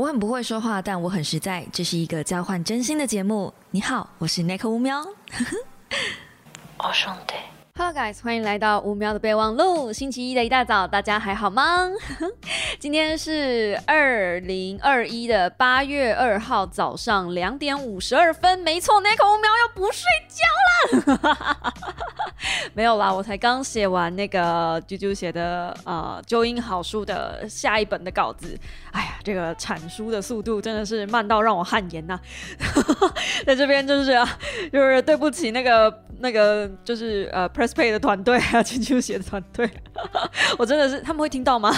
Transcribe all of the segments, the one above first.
我很不会说话，但我很实在。这是一个交换真心的节目。你好，我是 Nick 乌喵。我兄弟。Hello guys，欢迎来到五秒的备忘录。星期一的一大早，大家还好吗？今天是二零二一的八月二号早上两点五十二分，没错，那口五秒要不睡觉了。没有啦，我才刚写完那个啾啾写的呃纠音好书的下一本的稿子。哎呀，这个产书的速度真的是慢到让我汗颜呐。在这边就是啊就是对不起那个那个就是呃 Press Pay 的团队啊，啾啾写的团队，我真的是他们会听到吗？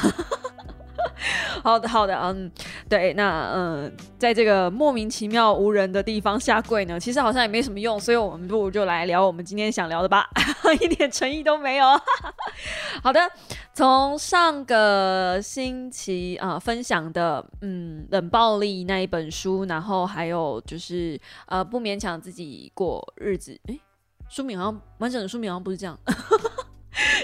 好的，好的，嗯，对，那嗯，在这个莫名其妙无人的地方下跪呢，其实好像也没什么用，所以我们不如就来聊我们今天想聊的吧，一点诚意都没有。好的，从上个星期啊分享的嗯冷暴力那一本书，然后还有就是呃不勉强自己过日子，诶。书名好像完整的书名好像不是这样，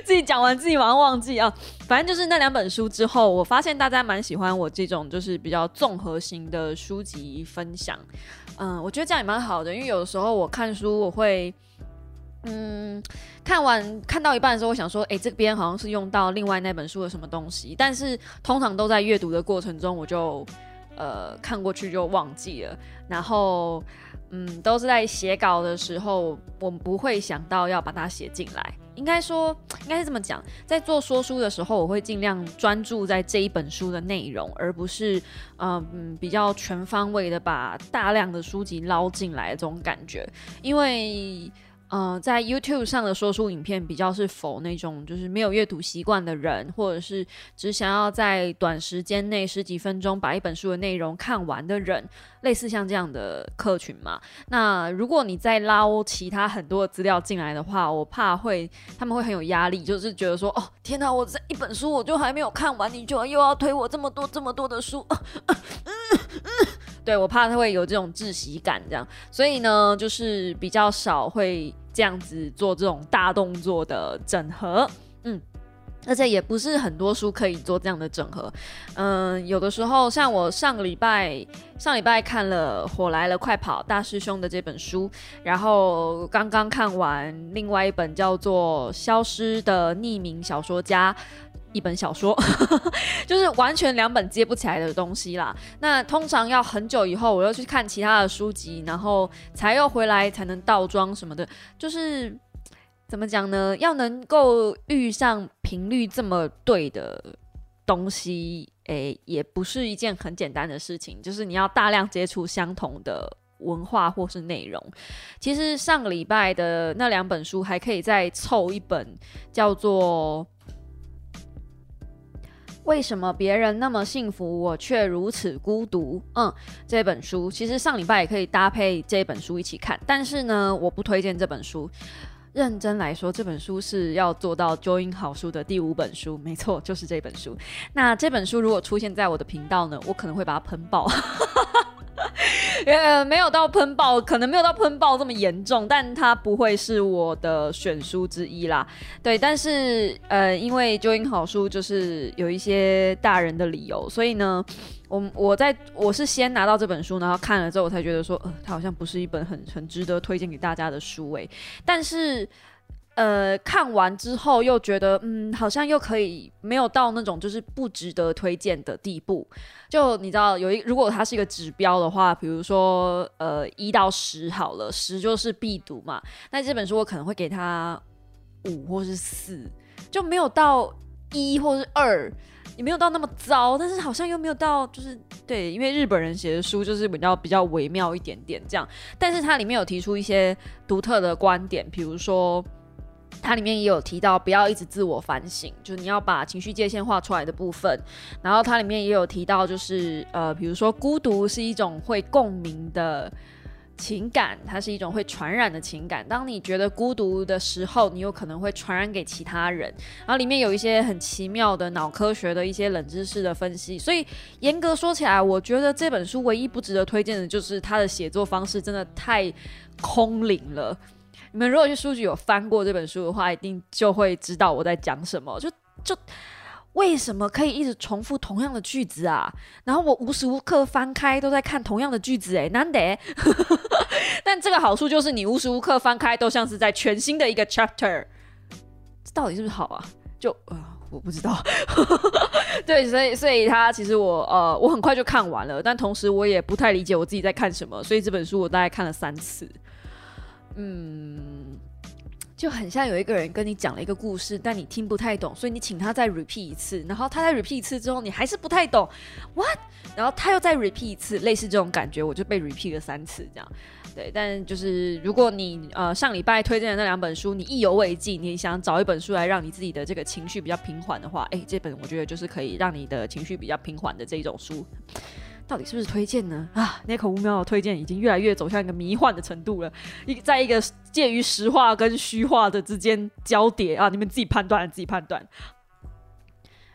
自己讲完自己马上忘记啊。反正就是那两本书之后，我发现大家蛮喜欢我这种就是比较综合型的书籍分享。嗯，我觉得这样也蛮好的，因为有的时候我看书，我会嗯看完看到一半的时候，我想说，哎，这边好像是用到另外那本书的什么东西，但是通常都在阅读的过程中，我就呃看过去就忘记了，然后。嗯，都是在写稿的时候，我们不会想到要把它写进来。应该说，应该是这么讲，在做说书的时候，我会尽量专注在这一本书的内容，而不是嗯比较全方位的把大量的书籍捞进来这种感觉，因为。嗯，在 YouTube 上的说书影片比较是否那种就是没有阅读习惯的人，或者是只想要在短时间内十几分钟把一本书的内容看完的人，类似像这样的客群嘛？那如果你再捞其他很多的资料进来的话，我怕会他们会很有压力，就是觉得说，哦，天哪，我这一本书我就还没有看完，你就又要推我这么多这么多的书。对我怕他会有这种窒息感，这样，所以呢，就是比较少会这样子做这种大动作的整合，嗯，而且也不是很多书可以做这样的整合，嗯，有的时候像我上个礼拜上礼拜看了《火来了，快跑》大师兄的这本书，然后刚刚看完另外一本叫做《消失的匿名小说家》。一本小说，就是完全两本接不起来的东西啦。那通常要很久以后，我又去看其他的书籍，然后才又回来才能倒装什么的。就是怎么讲呢？要能够遇上频率这么对的东西，诶，也不是一件很简单的事情。就是你要大量接触相同的文化或是内容。其实上个礼拜的那两本书，还可以再凑一本，叫做。为什么别人那么幸福，我却如此孤独？嗯，这本书其实上礼拜也可以搭配这本书一起看，但是呢，我不推荐这本书。认真来说，这本书是要做到 Join 好书的第五本书，没错，就是这本书。那这本书如果出现在我的频道呢，我可能会把它喷爆。呃，没有到喷爆，可能没有到喷爆这么严重，但它不会是我的选书之一啦。对，但是呃，因为就因好书就是有一些大人的理由，所以呢，我我在我是先拿到这本书，然后看了之后，我才觉得说，呃，它好像不是一本很很值得推荐给大家的书诶。但是。呃，看完之后又觉得，嗯，好像又可以没有到那种就是不值得推荐的地步。就你知道，有一如果它是一个指标的话，比如说呃一到十好了，十就是必读嘛。那这本书我可能会给它五或是四，就没有到一或是二，也没有到那么糟，但是好像又没有到就是对，因为日本人写的书就是比较比较微妙一点点这样。但是它里面有提出一些独特的观点，比如说。它里面也有提到，不要一直自我反省，就是你要把情绪界限画出来的部分。然后它里面也有提到，就是呃，比如说孤独是一种会共鸣的情感，它是一种会传染的情感。当你觉得孤独的时候，你有可能会传染给其他人。然后里面有一些很奇妙的脑科学的一些冷知识的分析。所以严格说起来，我觉得这本书唯一不值得推荐的就是它的写作方式真的太空灵了。你们如果去书局有翻过这本书的话，一定就会知道我在讲什么。就就为什么可以一直重复同样的句子啊？然后我无时无刻翻开都在看同样的句子，哎，难得。但这个好处就是你无时无刻翻开都像是在全新的一个 chapter，这到底是不是好啊？就呃，我不知道。对，所以所以他其实我呃我很快就看完了，但同时我也不太理解我自己在看什么，所以这本书我大概看了三次。嗯。就很像有一个人跟你讲了一个故事，但你听不太懂，所以你请他再 repeat 一次，然后他再 repeat 一次之后，你还是不太懂，what？然后他又再 repeat 一次，类似这种感觉，我就被 repeat 了三次这样。对，但就是如果你呃上礼拜推荐的那两本书，你意犹未尽，你想找一本书来让你自己的这个情绪比较平缓的话，哎，这本我觉得就是可以让你的情绪比较平缓的这一种书。到底是不是推荐呢？啊，那口五秒的推荐已经越来越走向一个迷幻的程度了，一在一个介于实话跟虚话的之间交叠啊！你们自己判断，自己判断。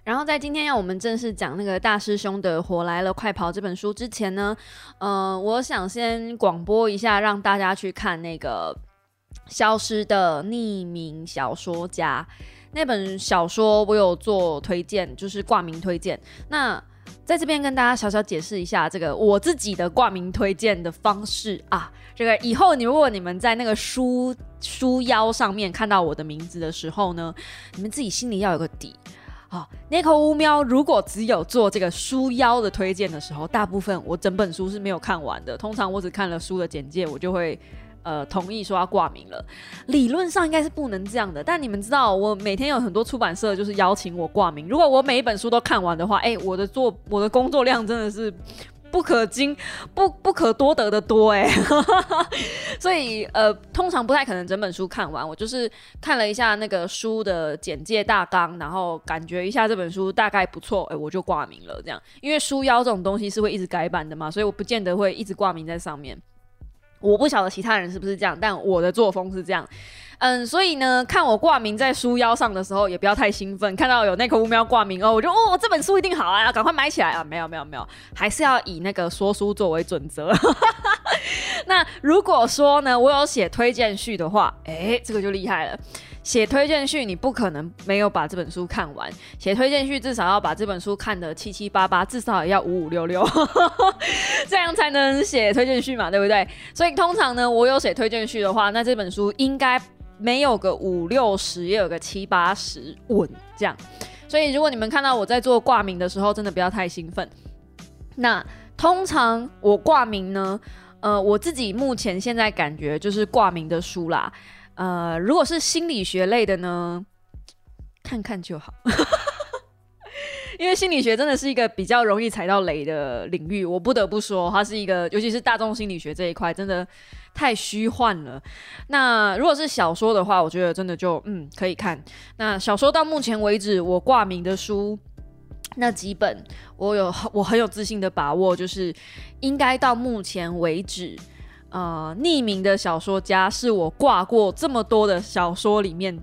然后在今天要我们正式讲那个大师兄的《火来了，快跑》这本书之前呢，呃，我想先广播一下，让大家去看那个《消失的匿名小说家》那本小说，我有做推荐，就是挂名推荐。那在这边跟大家小小解释一下，这个我自己的挂名推荐的方式啊，这个以后你如果你们在那个书书腰上面看到我的名字的时候呢，你们自己心里要有个底啊。n i c o 乌喵如果只有做这个书腰的推荐的时候，大部分我整本书是没有看完的，通常我只看了书的简介，我就会。呃，同意说要挂名了，理论上应该是不能这样的。但你们知道，我每天有很多出版社就是邀请我挂名。如果我每一本书都看完的话，哎，我的做我的工作量真的是不可经不不可多得的多哎。所以呃，通常不太可能整本书看完。我就是看了一下那个书的简介大纲，然后感觉一下这本书大概不错，哎，我就挂名了。这样，因为书腰这种东西是会一直改版的嘛，所以我不见得会一直挂名在上面。我不晓得其他人是不是这样，但我的作风是这样，嗯，所以呢，看我挂名在书腰上的时候，也不要太兴奋。看到有那个乌喵挂名哦，我就哦，这本书一定好啊，赶快买起来啊！没有没有没有，还是要以那个说书作为准则。那如果说呢，我有写推荐序的话，哎，这个就厉害了。写推荐序，你不可能没有把这本书看完。写推荐序至少要把这本书看得七七八八，至少也要五五六六，这样才能写推荐序嘛，对不对？所以通常呢，我有写推荐序的话，那这本书应该没有个五六十，也有个七八十稳这样。所以如果你们看到我在做挂名的时候，真的不要太兴奋。那通常我挂名呢，呃，我自己目前现在感觉就是挂名的书啦。呃，如果是心理学类的呢，看看就好，因为心理学真的是一个比较容易踩到雷的领域。我不得不说，它是一个，尤其是大众心理学这一块，真的太虚幻了。那如果是小说的话，我觉得真的就嗯可以看。那小说到目前为止，我挂名的书那几本，我有我很有自信的把握，就是应该到目前为止。呃，匿名的小说家是我挂过这么多的小说里面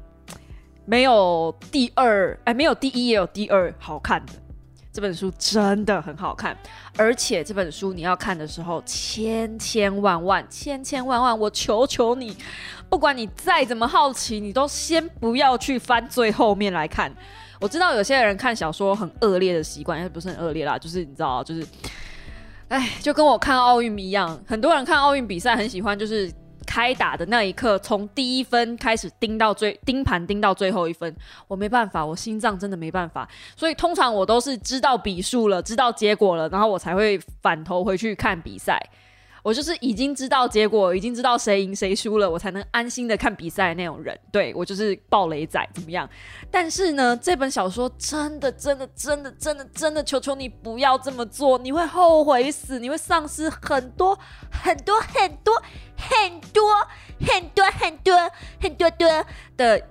没有第二，哎，没有第一也有第二好看的。这本书真的很好看，而且这本书你要看的时候，千千万万、千千万万，我求求你，不管你再怎么好奇，你都先不要去翻最后面来看。我知道有些人看小说很恶劣的习惯，也不是很恶劣啦，就是你知道，就是。哎，就跟我看奥运一样，很多人看奥运比赛很喜欢，就是开打的那一刻，从第一分开始盯到最盯盘盯到最后一分。我没办法，我心脏真的没办法，所以通常我都是知道比数了，知道结果了，然后我才会反头回去看比赛。我就是已经知道结果，已经知道谁赢谁输了，我才能安心的看比赛那种人。对我就是暴雷仔，怎么样？但是呢，这本小说真的、真的、真的、真的、真的，求求你不要这么做，你会后悔死，你会丧失很多、很多、很多、很多、很多、很多、很多多的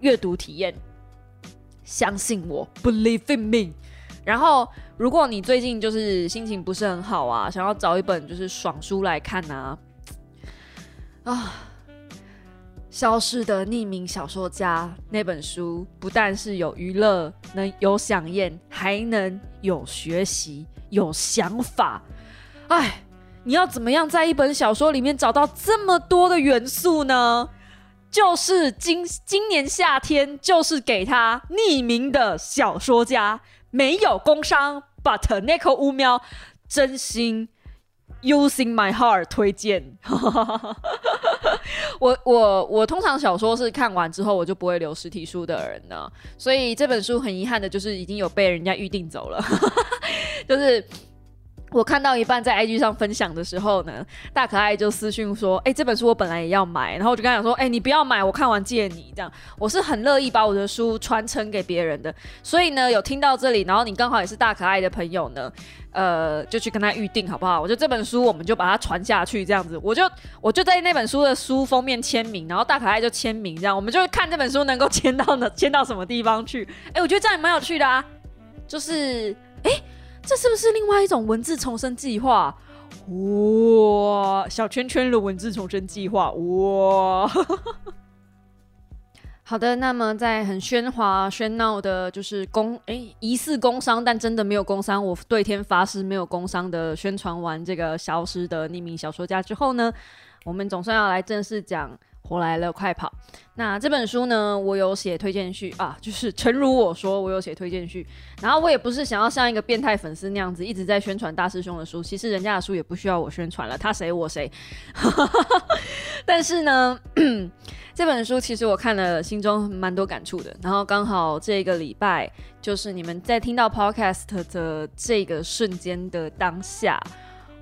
阅读体验。相信我，Believe in me。然后。如果你最近就是心情不是很好啊，想要找一本就是爽书来看啊，啊，消失的匿名小说家那本书不但是有娱乐，能有享宴，还能有学习，有想法。哎，你要怎么样在一本小说里面找到这么多的元素呢？就是今今年夏天，就是给他匿名的小说家，没有工伤，but 那颗乌喵真心 using my heart 推荐。我我我通常小说是看完之后我就不会留实体书的人呢，所以这本书很遗憾的就是已经有被人家预定走了，就是。我看到一半在 IG 上分享的时候呢，大可爱就私讯说：“哎，这本书我本来也要买。”然后我就跟他讲说：“哎，你不要买，我看完借你。”这样，我是很乐意把我的书传承给别人的。所以呢，有听到这里，然后你刚好也是大可爱的朋友呢，呃，就去跟他预定好不好？我就这本书，我们就把它传下去，这样子，我就我就在那本书的书封面签名，然后大可爱就签名，这样，我们就看这本书能够签到呢，签到什么地方去？哎，我觉得这样也蛮有趣的啊，就是哎。这是不是另外一种文字重生计划？哇，小圈圈的文字重生计划哇！好的，那么在很喧哗喧闹的，就是工哎疑似工伤，但真的没有工伤，我对天发誓没有工伤的宣传完这个消失的匿名小说家之后呢，我们总算要来正式讲。活来了，快跑！那这本书呢，我有写推荐序啊，就是诚如我说，我有写推荐序。然后我也不是想要像一个变态粉丝那样子一直在宣传大师兄的书，其实人家的书也不需要我宣传了，他谁我谁。但是呢，这本书其实我看了，心中蛮多感触的。然后刚好这个礼拜，就是你们在听到 podcast 的这个瞬间的当下，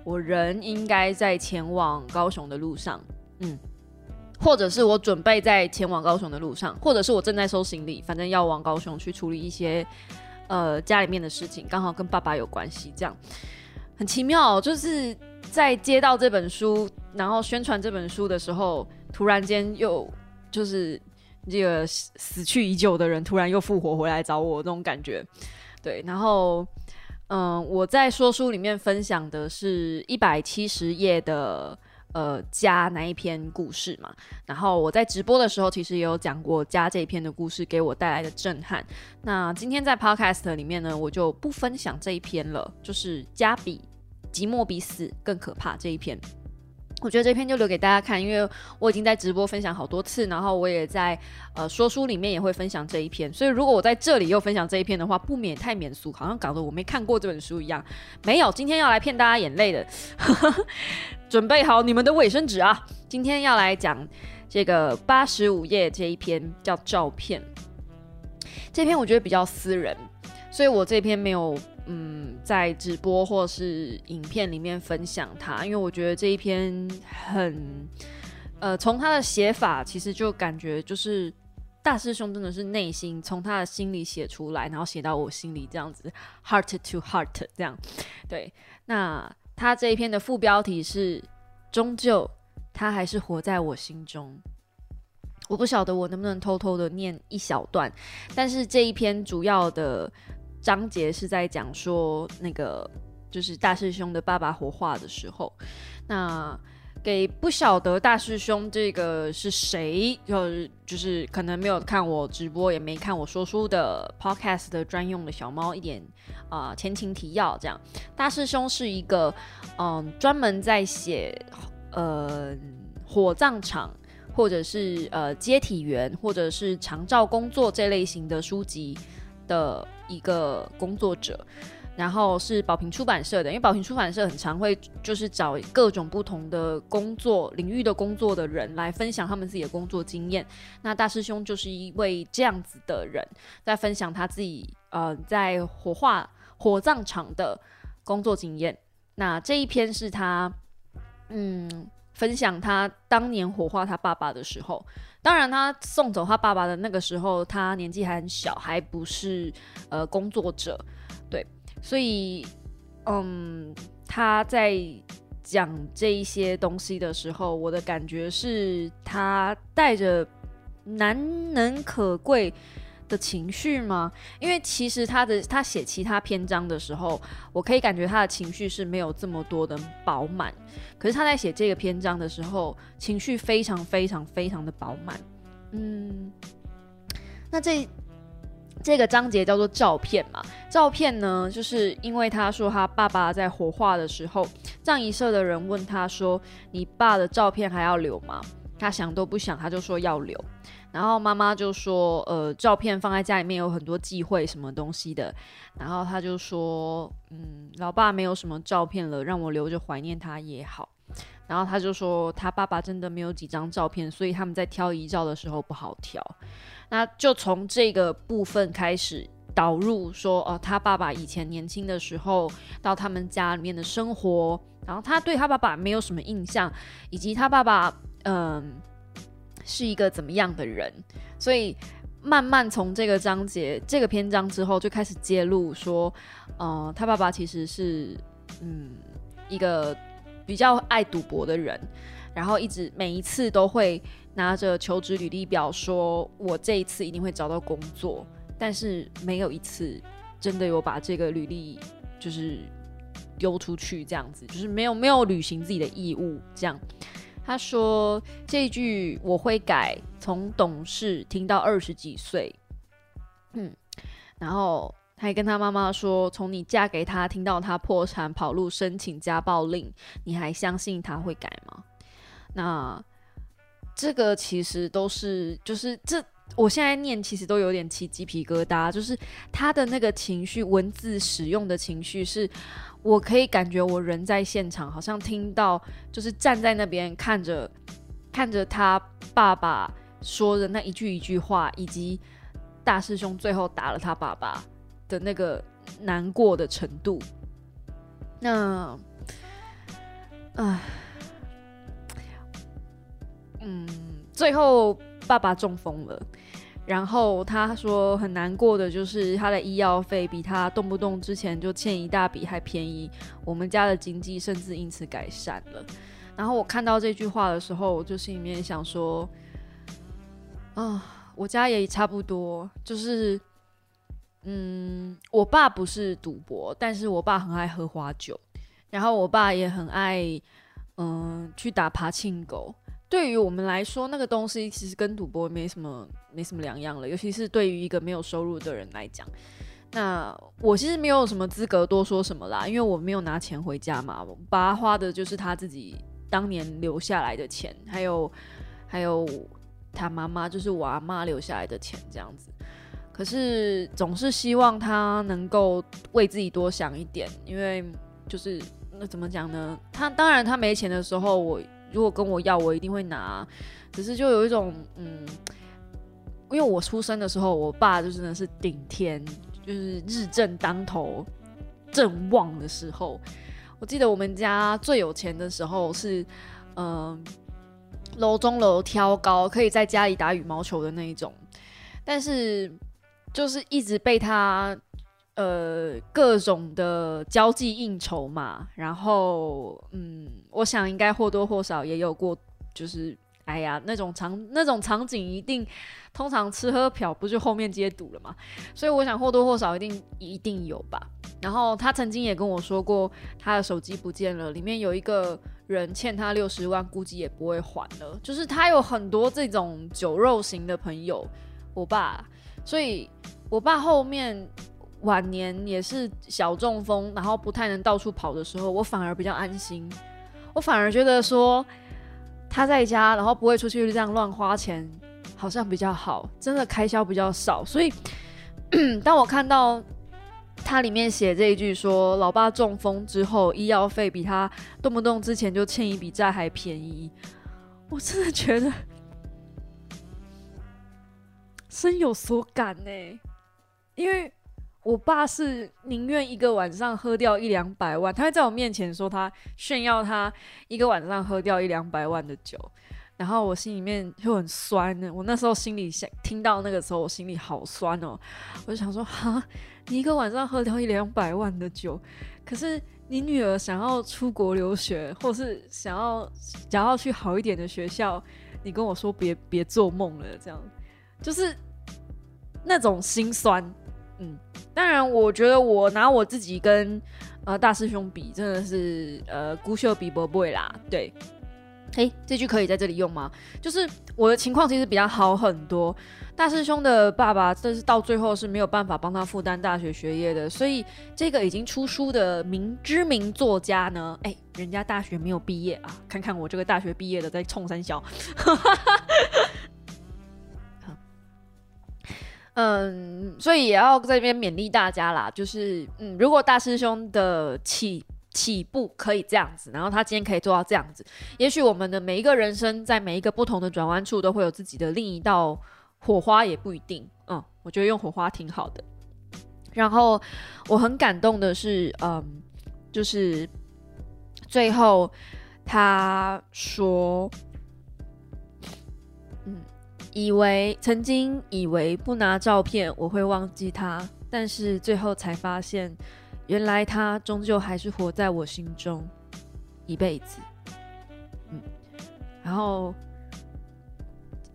我人应该在前往高雄的路上，嗯。或者是我准备在前往高雄的路上，或者是我正在收行李，反正要往高雄去处理一些呃家里面的事情，刚好跟爸爸有关系，这样很奇妙。就是在接到这本书，然后宣传这本书的时候，突然间又就是这个死去已久的人突然又复活回来找我，那种感觉。对，然后嗯，我在说书里面分享的是一百七十页的。呃，家哪一篇故事嘛，然后我在直播的时候其实也有讲过家这一篇的故事给我带来的震撼。那今天在 Podcast 里面呢，我就不分享这一篇了，就是家比寂寞比死更可怕这一篇。我觉得这篇就留给大家看，因为我已经在直播分享好多次，然后我也在呃说书里面也会分享这一篇，所以如果我在这里又分享这一篇的话，不免太免俗，好像搞得我没看过这本书一样。没有，今天要来骗大家眼泪的，准备好你们的卫生纸啊！今天要来讲这个八十五页这一篇叫照片，这篇我觉得比较私人，所以我这篇没有。嗯，在直播或是影片里面分享它，因为我觉得这一篇很，呃，从他的写法其实就感觉就是大师兄真的是内心从他的心里写出来，然后写到我心里这样子，heart to heart 这样。对，那他这一篇的副标题是“终究他还是活在我心中”，我不晓得我能不能偷偷的念一小段，但是这一篇主要的。章节是在讲说那个就是大师兄的爸爸火化的时候，那给不晓得大师兄这个是谁，就就是可能没有看我直播也没看我说书的 podcast 的专用的小猫一点啊前情提要，这样大师兄是一个嗯专门在写呃火葬场或者是呃接体员或者是长照工作这类型的书籍的。一个工作者，然后是宝瓶出版社的，因为宝瓶出版社很常会就是找各种不同的工作领域的工作的人来分享他们自己的工作经验。那大师兄就是一位这样子的人，在分享他自己呃在火化火葬场的工作经验。那这一篇是他嗯分享他当年火化他爸爸的时候。当然，他送走他爸爸的那个时候，他年纪还很小，还不是呃工作者，对，所以，嗯，他在讲这一些东西的时候，我的感觉是他带着难能可贵。的情绪吗？因为其实他的他写其他篇章的时候，我可以感觉他的情绪是没有这么多的饱满。可是他在写这个篇章的时候，情绪非常非常非常的饱满。嗯，那这这个章节叫做照片嘛？照片呢，就是因为他说他爸爸在火化的时候，葬仪社的人问他说：“你爸的照片还要留吗？”他想都不想，他就说要留。然后妈妈就说：“呃，照片放在家里面有很多忌讳什么东西的。”然后他就说：“嗯，老爸没有什么照片了，让我留着怀念他也好。”然后他就说：“他爸爸真的没有几张照片，所以他们在挑遗照的时候不好挑。”那就从这个部分开始导入说：“哦，他爸爸以前年轻的时候到他们家里面的生活，然后他对他爸爸没有什么印象，以及他爸爸嗯。”是一个怎么样的人？所以慢慢从这个章节、这个篇章之后，就开始揭露说，呃，他爸爸其实是嗯一个比较爱赌博的人，然后一直每一次都会拿着求职履历表说，我这一次一定会找到工作，但是没有一次真的有把这个履历就是丢出去，这样子就是没有没有履行自己的义务，这样。他说这句我会改，从懂事听到二十几岁，嗯，然后还跟他妈妈说，从你嫁给他听到他破产跑路申请家暴令，你还相信他会改吗？那这个其实都是，就是这我现在念其实都有点起鸡皮疙瘩，就是他的那个情绪，文字使用的情绪是。我可以感觉我人在现场，好像听到，就是站在那边看着，看着他爸爸说的那一句一句话，以及大师兄最后打了他爸爸的那个难过的程度。那，唉，嗯，最后爸爸中风了。然后他说很难过的就是他的医药费比他动不动之前就欠一大笔还便宜，我们家的经济甚至因此改善了。然后我看到这句话的时候，我就心里面想说，啊，我家也差不多，就是，嗯，我爸不是赌博，但是我爸很爱喝花酒，然后我爸也很爱，嗯，去打爬庆狗。对于我们来说，那个东西其实跟赌博没什么没什么两样了，尤其是对于一个没有收入的人来讲。那我其实没有什么资格多说什么啦，因为我没有拿钱回家嘛，我爸花的就是他自己当年留下来的钱，还有还有他妈妈就是我阿妈留下来的钱这样子。可是总是希望他能够为自己多想一点，因为就是那怎么讲呢？他当然他没钱的时候我。如果跟我要，我一定会拿。只是就有一种，嗯，因为我出生的时候，我爸就真的是顶天，就是日正当头、正旺的时候。我记得我们家最有钱的时候是，嗯，楼中楼挑高，可以在家里打羽毛球的那一种。但是就是一直被他。呃，各种的交际应酬嘛，然后，嗯，我想应该或多或少也有过，就是，哎呀，那种场那种场景一定，通常吃喝嫖不就后面接赌了嘛，所以我想或多或少一定一定有吧。然后他曾经也跟我说过，他的手机不见了，里面有一个人欠他六十万，估计也不会还了。就是他有很多这种酒肉型的朋友，我爸，所以我爸后面。晚年也是小中风，然后不太能到处跑的时候，我反而比较安心。我反而觉得说他在家，然后不会出去这样乱花钱，好像比较好，真的开销比较少。所以，当我看到他里面写这一句说老爸中风之后，医药费比他动不动之前就欠一笔债还便宜，我真的觉得 深有所感呢，因为。我爸是宁愿一个晚上喝掉一两百万，他会在我面前说他炫耀他一个晚上喝掉一两百万的酒，然后我心里面就很酸呢。我那时候心里想听到那个时候，我心里好酸哦。我就想说，哈，你一个晚上喝掉一两百万的酒，可是你女儿想要出国留学，或是想要想要去好一点的学校，你跟我说别别做梦了，这样就是那种心酸。嗯，当然，我觉得我拿我自己跟呃大师兄比，真的是呃孤秀比伯伯啦。对，诶，这句可以在这里用吗？就是我的情况其实比较好很多。大师兄的爸爸，这是到最后是没有办法帮他负担大学学业的，所以这个已经出书的名知名作家呢，哎，人家大学没有毕业啊，看看我这个大学毕业的在冲三小。嗯，所以也要在这边勉励大家啦，就是嗯，如果大师兄的起起步可以这样子，然后他今天可以做到这样子，也许我们的每一个人生在每一个不同的转弯处都会有自己的另一道火花，也不一定。嗯，我觉得用火花挺好的。然后我很感动的是，嗯，就是最后他说。以为曾经以为不拿照片我会忘记他，但是最后才发现，原来他终究还是活在我心中一辈子。嗯，然后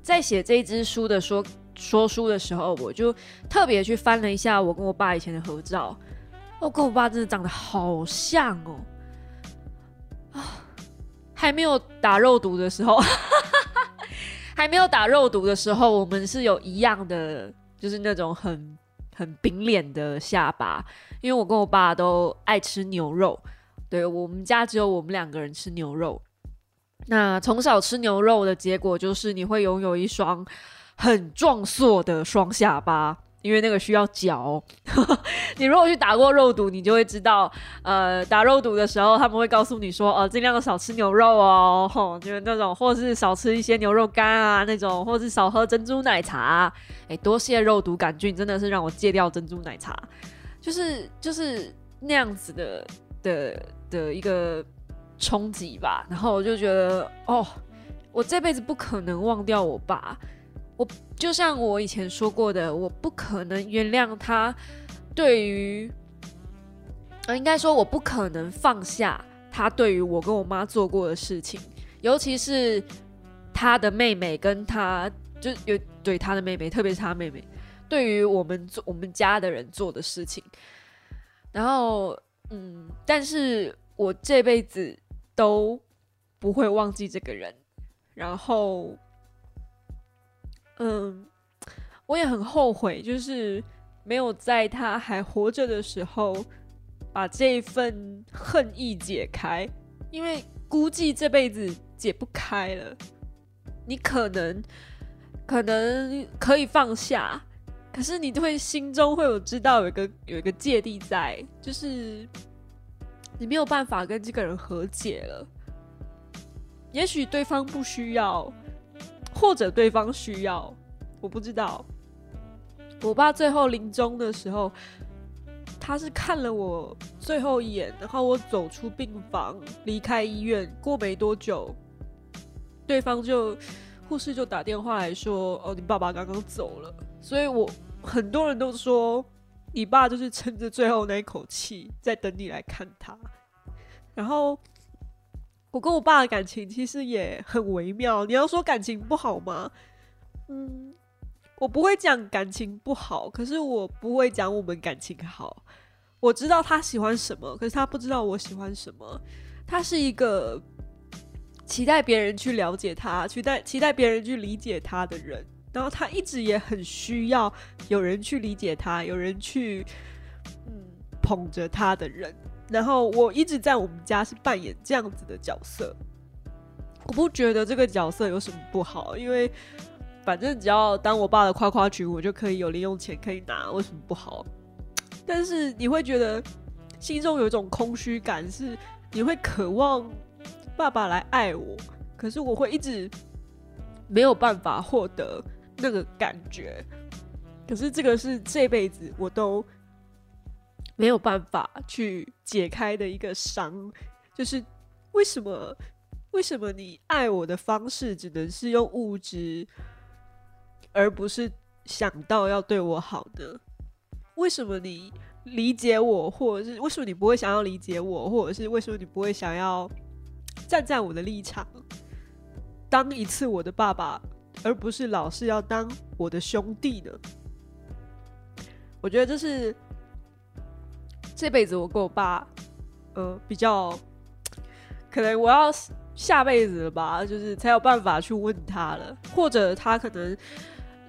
在写这一支书的说说书的时候，我就特别去翻了一下我跟我爸以前的合照，我跟我爸真的长得好像哦，啊，还没有打肉毒的时候。还没有打肉毒的时候，我们是有一样的，就是那种很很饼脸的下巴。因为我跟我爸都爱吃牛肉，对我们家只有我们两个人吃牛肉。那从小吃牛肉的结果，就是你会拥有一双很壮硕的双下巴。因为那个需要嚼，你如果去打过肉毒，你就会知道，呃，打肉毒的时候他们会告诉你说，呃，尽量的少吃牛肉哦，就是那种，或是少吃一些牛肉干啊那种，或是少喝珍珠奶茶，哎，多谢肉毒杆菌，真的是让我戒掉珍珠奶茶，就是就是那样子的的的一个冲击吧，然后我就觉得，哦，我这辈子不可能忘掉我爸。我就像我以前说过的，我不可能原谅他对于，呃，应该说我不可能放下他对于我跟我妈做过的事情，尤其是他的妹妹跟他就有对他的妹妹，特别是他妹妹对于我们做我们家的人做的事情，然后嗯，但是我这辈子都不会忘记这个人，然后。嗯，我也很后悔，就是没有在他还活着的时候把这一份恨意解开，因为估计这辈子解不开了。你可能可能可以放下，可是你就会心中会有知道有一个有一个芥蒂在，就是你没有办法跟这个人和解了。也许对方不需要。或者对方需要，我不知道。我爸最后临终的时候，他是看了我最后一眼，然后我走出病房离开医院，过没多久，对方就护士就打电话来说：“哦，你爸爸刚刚走了。”所以，我很多人都说，你爸就是撑着最后那一口气在等你来看他，然后。我跟我爸的感情其实也很微妙。你要说感情不好吗？嗯，我不会讲感情不好，可是我不会讲我们感情好。我知道他喜欢什么，可是他不知道我喜欢什么。他是一个期待别人去了解他，期待期待别人去理解他的人。然后他一直也很需要有人去理解他，有人去嗯捧着他的人。然后我一直在我们家是扮演这样子的角色，我不觉得这个角色有什么不好，因为反正只要当我爸的夸夸群，我就可以有零用钱可以拿，为什么不好？但是你会觉得心中有一种空虚感，是你会渴望爸爸来爱我，可是我会一直没有办法获得那个感觉，可是这个是这辈子我都。没有办法去解开的一个伤，就是为什么？为什么你爱我的方式只能是用物质，而不是想到要对我好呢？为什么你理解我，或者是为什么你不会想要理解我，或者是为什么你不会想要站在我的立场，当一次我的爸爸，而不是老是要当我的兄弟呢？我觉得这是。这辈子我跟我爸，呃，比较可能我要下辈子了吧，就是才有办法去问他了，或者他可能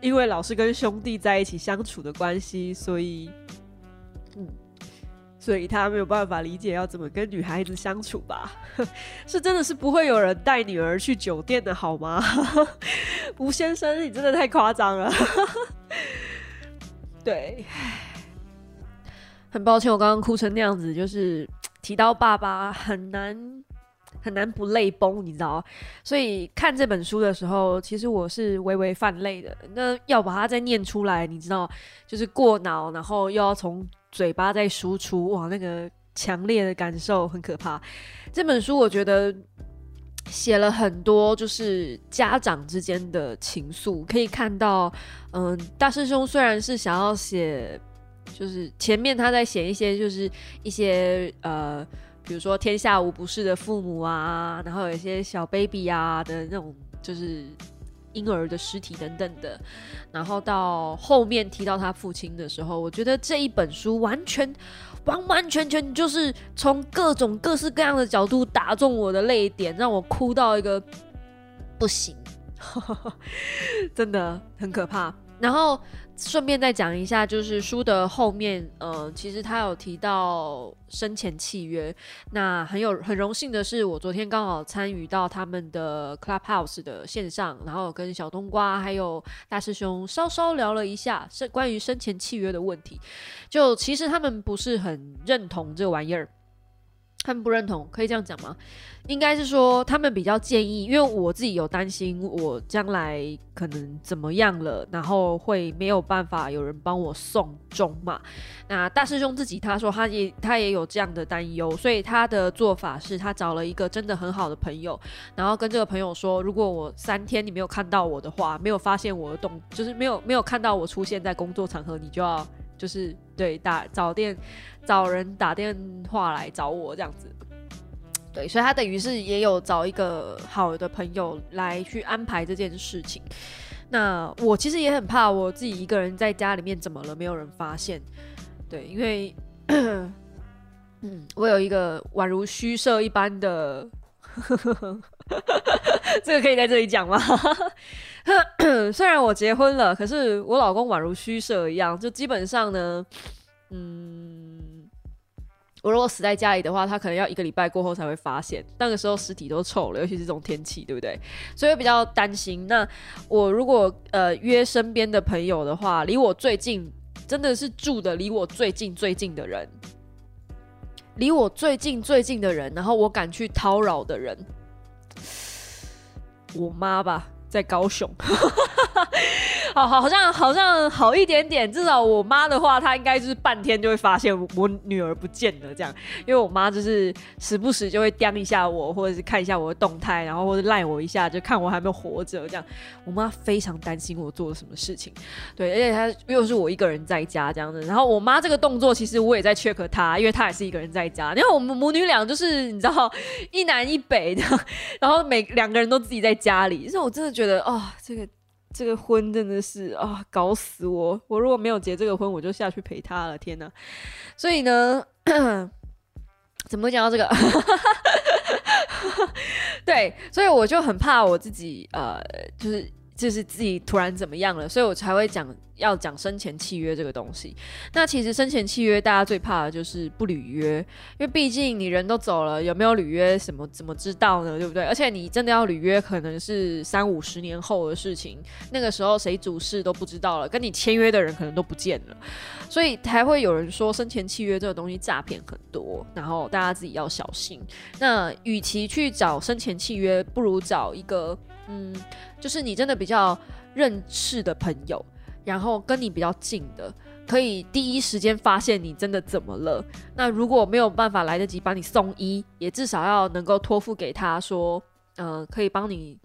因为老是跟兄弟在一起相处的关系，所以，嗯，所以他没有办法理解要怎么跟女孩子相处吧？是真的是不会有人带女儿去酒店的好吗？吴先生，你真的太夸张了。对，很抱歉，我刚刚哭成那样子，就是提到爸爸很难。很难不泪崩，你知道所以看这本书的时候，其实我是微微泛泪的。那要把它再念出来，你知道，就是过脑，然后又要从嘴巴再输出，哇，那个强烈的感受很可怕。这本书我觉得写了很多，就是家长之间的情愫，可以看到，嗯，大师兄虽然是想要写，就是前面他在写一些，就是一些呃。比如说天下无不是的父母啊，然后有一些小 baby 啊的那种，就是婴儿的尸体等等的，然后到后面提到他父亲的时候，我觉得这一本书完全完完全全就是从各种各式各样的角度打中我的泪点，让我哭到一个不行，真的很可怕。然后。顺便再讲一下，就是书的后面，呃，其实他有提到生前契约。那很有很荣幸的是，我昨天刚好参与到他们的 Clubhouse 的线上，然后跟小冬瓜还有大师兄稍稍聊了一下是关于生前契约的问题。就其实他们不是很认同这玩意儿。他们不认同，可以这样讲吗？应该是说他们比较建议，因为我自己有担心，我将来可能怎么样了，然后会没有办法有人帮我送终嘛。那大师兄自己他说他也他也有这样的担忧，所以他的做法是他找了一个真的很好的朋友，然后跟这个朋友说，如果我三天你没有看到我的话，没有发现我的动，就是没有没有看到我出现在工作场合，你就要。就是对打找电找人打电话来找我这样子，对，所以他等于是也有找一个好的朋友来去安排这件事情。那我其实也很怕我自己一个人在家里面怎么了，没有人发现。对，因为 嗯，我有一个宛如虚设一般的。这个可以在这里讲吗？虽然我结婚了，可是我老公宛如虚设一样，就基本上呢，嗯，我如果死在家里的话，他可能要一个礼拜过后才会发现，那个时候尸体都臭了，尤其是这种天气，对不对？所以比较担心。那我如果呃约身边的朋友的话，离我最近，真的是住的离我最近最近的人。离我最近最近的人，然后我敢去叨扰的人，我妈吧，在高雄。好好好像好像好一点点，至少我妈的话，她应该就是半天就会发现我女儿不见了这样，因为我妈就是时不时就会盯一下我，或者是看一下我的动态，然后或者赖我一下，就看我还没有活着这样。我妈非常担心我做了什么事情，对，而且她又是我一个人在家这样子，然后我妈这个动作其实我也在 check 她，因为她也是一个人在家，然后我们母女俩就是你知道一南一北的，然后每两个人都自己在家里，所以我真的觉得觉得哦，这个。这个婚真的是啊，搞死我！我如果没有结这个婚，我就下去陪他了。天哪！所以呢，怎么讲到这个？对，所以我就很怕我自己，呃，就是就是自己突然怎么样了，所以我才会讲。要讲生前契约这个东西，那其实生前契约大家最怕的就是不履约，因为毕竟你人都走了，有没有履约什么怎么知道呢？对不对？而且你真的要履约，可能是三五十年后的事情，那个时候谁主事都不知道了，跟你签约的人可能都不见了，所以才会有人说生前契约这个东西诈骗很多，然后大家自己要小心。那与其去找生前契约，不如找一个嗯，就是你真的比较认识的朋友。然后跟你比较近的，可以第一时间发现你真的怎么了。那如果没有办法来得及帮你送医，也至少要能够托付给他说，呃，可以帮你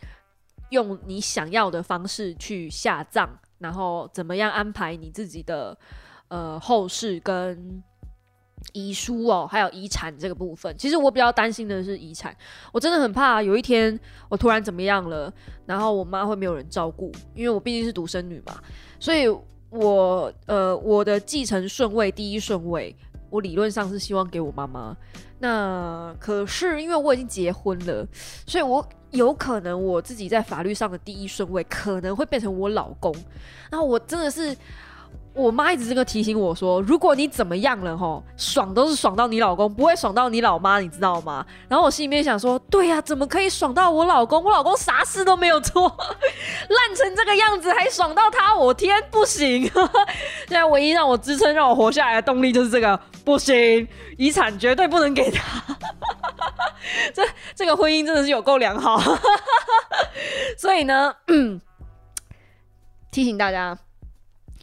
用你想要的方式去下葬，然后怎么样安排你自己的呃后事跟遗书哦，还有遗产这个部分。其实我比较担心的是遗产，我真的很怕有一天我突然怎么样了，然后我妈会没有人照顾，因为我毕竟是独生女嘛。所以，我呃，我的继承顺位第一顺位我理论上是希望给我妈妈。那可是因为我已经结婚了，所以我有可能我自己在法律上的第一顺位可能会变成我老公。然后我真的是。我妈一直这个提醒我说，如果你怎么样了吼，爽都是爽到你老公，不会爽到你老妈，你知道吗？然后我心里面想说，对呀，怎么可以爽到我老公？我老公啥事都没有做，烂成这个样子还爽到他？我天，不行！现在唯一让我支撑、让我活下来的动力就是这个，不行，遗产绝对不能给他。这这个婚姻真的是有够良好，所以呢，提醒大家。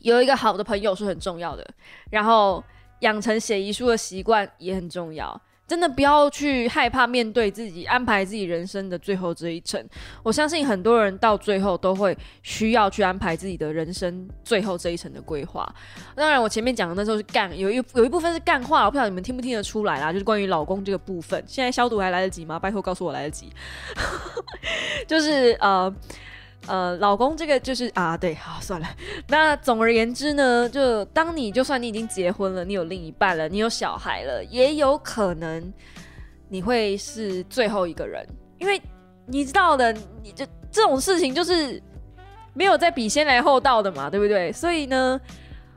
有一个好的朋友是很重要的，然后养成写遗书的习惯也很重要。真的不要去害怕面对自己安排自己人生的最后这一程。我相信很多人到最后都会需要去安排自己的人生最后这一层的规划。当然，我前面讲的那时候是干，有一有一部分是干话，我不知道你们听不听得出来啦。就是关于老公这个部分，现在消毒还来得及吗？拜托告诉我来得及。就是呃。呃，老公，这个就是啊，对，好，算了。那总而言之呢，就当你就算你已经结婚了，你有另一半了，你有小孩了，也有可能你会是最后一个人，因为你知道的，你这这种事情就是没有在比先来后到的嘛，对不对？所以呢，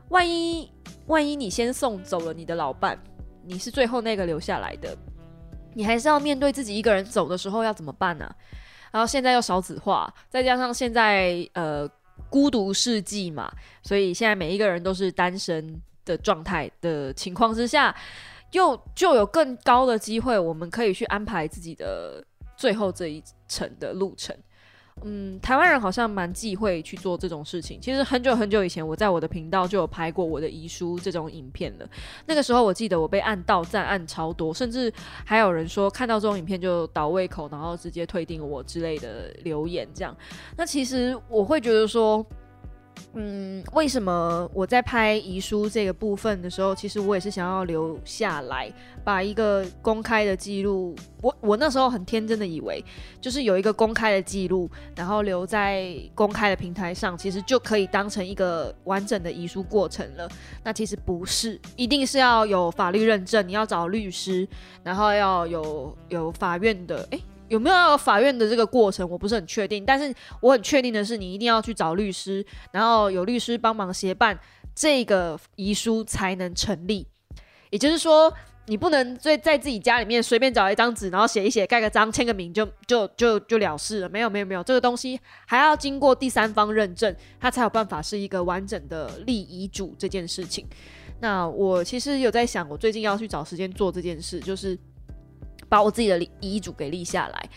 万一万一你先送走了你的老伴，你是最后那个留下来的，你还是要面对自己一个人走的时候要怎么办呢？然后现在又少子化，再加上现在呃孤独世纪嘛，所以现在每一个人都是单身的状态的情况之下，又就有更高的机会，我们可以去安排自己的最后这一程的路程。嗯，台湾人好像蛮忌讳去做这种事情。其实很久很久以前，我在我的频道就有拍过我的遗书这种影片了。那个时候，我记得我被按到赞按超多，甚至还有人说看到这种影片就倒胃口，然后直接退订我之类的留言。这样，那其实我会觉得说。嗯，为什么我在拍遗书这个部分的时候，其实我也是想要留下来，把一个公开的记录。我我那时候很天真的以为，就是有一个公开的记录，然后留在公开的平台上，其实就可以当成一个完整的遗书过程了。那其实不是，一定是要有法律认证，你要找律师，然后要有有法院的诶。有没有法院的这个过程，我不是很确定。但是我很确定的是，你一定要去找律师，然后有律师帮忙协办这个遗书才能成立。也就是说，你不能在在自己家里面随便找一张纸，然后写一写，盖个章，签个名就就就就了事了。没有没有没有，这个东西还要经过第三方认证，它才有办法是一个完整的立遗嘱这件事情。那我其实有在想，我最近要去找时间做这件事，就是。把我自己的遗嘱给立下来。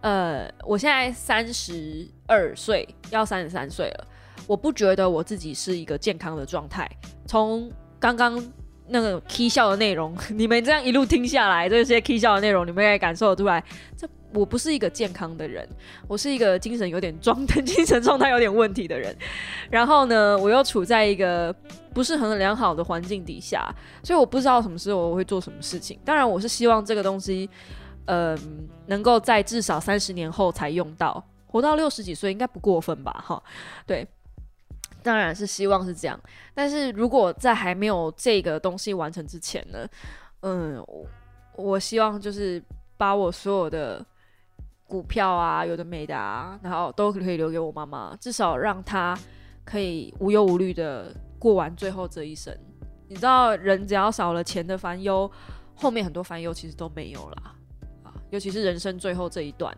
呃，我现在三十二岁，要三十三岁了。我不觉得我自己是一个健康的状态。从刚刚那个 K 笑的内容，你们这样一路听下来，这些 K 笑的内容，你们也感受得出来，这我不是一个健康的人，我是一个精神有点状态、精神状态有点问题的人。然后呢，我又处在一个不是很良好的环境底下，所以我不知道什么时候我会做什么事情。当然，我是希望这个东西，嗯，能够在至少三十年后才用到，活到六十几岁应该不过分吧？哈，对，当然是希望是这样。但是如果在还没有这个东西完成之前呢，嗯，我希望就是把我所有的。股票啊，有的没的啊，然后都可以留给我妈妈，至少让她可以无忧无虑的过完最后这一生。你知道，人只要少了钱的烦忧，后面很多烦忧其实都没有啦。啊，尤其是人生最后这一段，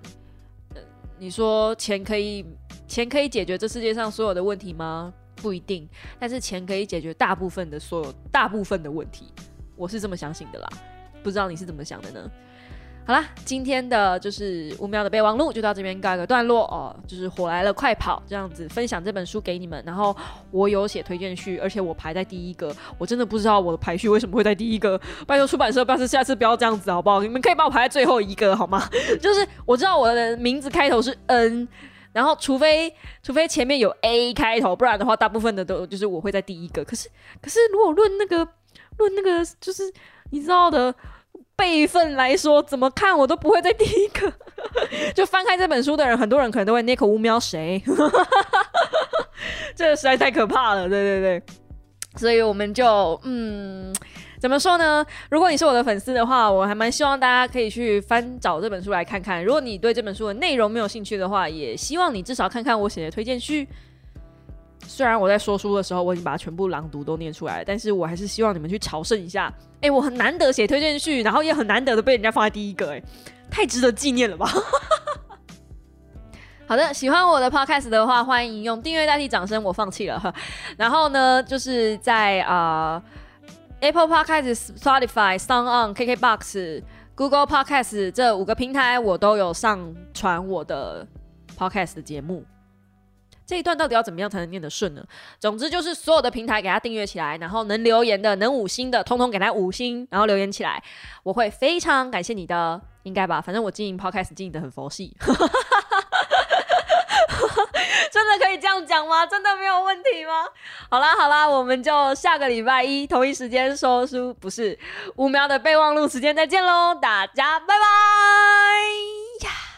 你说钱可以钱可以解决这世界上所有的问题吗？不一定，但是钱可以解决大部分的所有大部分的问题，我是这么相信的啦。不知道你是怎么想的呢？好啦，今天的就是五秒的备忘录就到这边告一个段落哦。就是火来了，快跑这样子分享这本书给你们。然后我有写推荐序，而且我排在第一个。我真的不知道我的排序为什么会在第一个。拜托出版社，不要下次不要这样子好不好？你们可以把我排在最后一个好吗？就是我知道我的名字开头是 N，然后除非除非前面有 A 开头，不然的话大部分的都就是我会在第一个。可是可是如果论那个论那个就是你知道的。辈分来说，怎么看我都不会在第一个。就翻开这本书的人，很多人可能都会 Nick 乌喵谁？这实在太可怕了，对对对。所以我们就嗯，怎么说呢？如果你是我的粉丝的话，我还蛮希望大家可以去翻找这本书来看看。如果你对这本书的内容没有兴趣的话，也希望你至少看看我写的推荐序。虽然我在说书的时候我已经把它全部朗读都念出来了，但是我还是希望你们去朝圣一下。哎，我很难得写推荐序，然后也很难得的被人家放在第一个，哎，太值得纪念了吧！好的，喜欢我的 podcast 的话，欢迎用订阅代替掌声，我放弃了哈。然后呢，就是在啊。Apple Podcast、Spotify、Sound On、KKBox、Google Podcast 这五个平台，我都有上传我的 Podcast 的节目。这一段到底要怎么样才能念得顺呢？总之就是所有的平台给它订阅起来，然后能留言的、能五星的，通通给它五星，然后留言起来，我会非常感谢你的，应该吧？反正我经营 Podcast 经营的很佛系。真的可以这样讲吗？真的没有问题吗？好啦好啦，我们就下个礼拜一同一时间说书，不是五秒的备忘录时间再见喽，大家拜拜呀。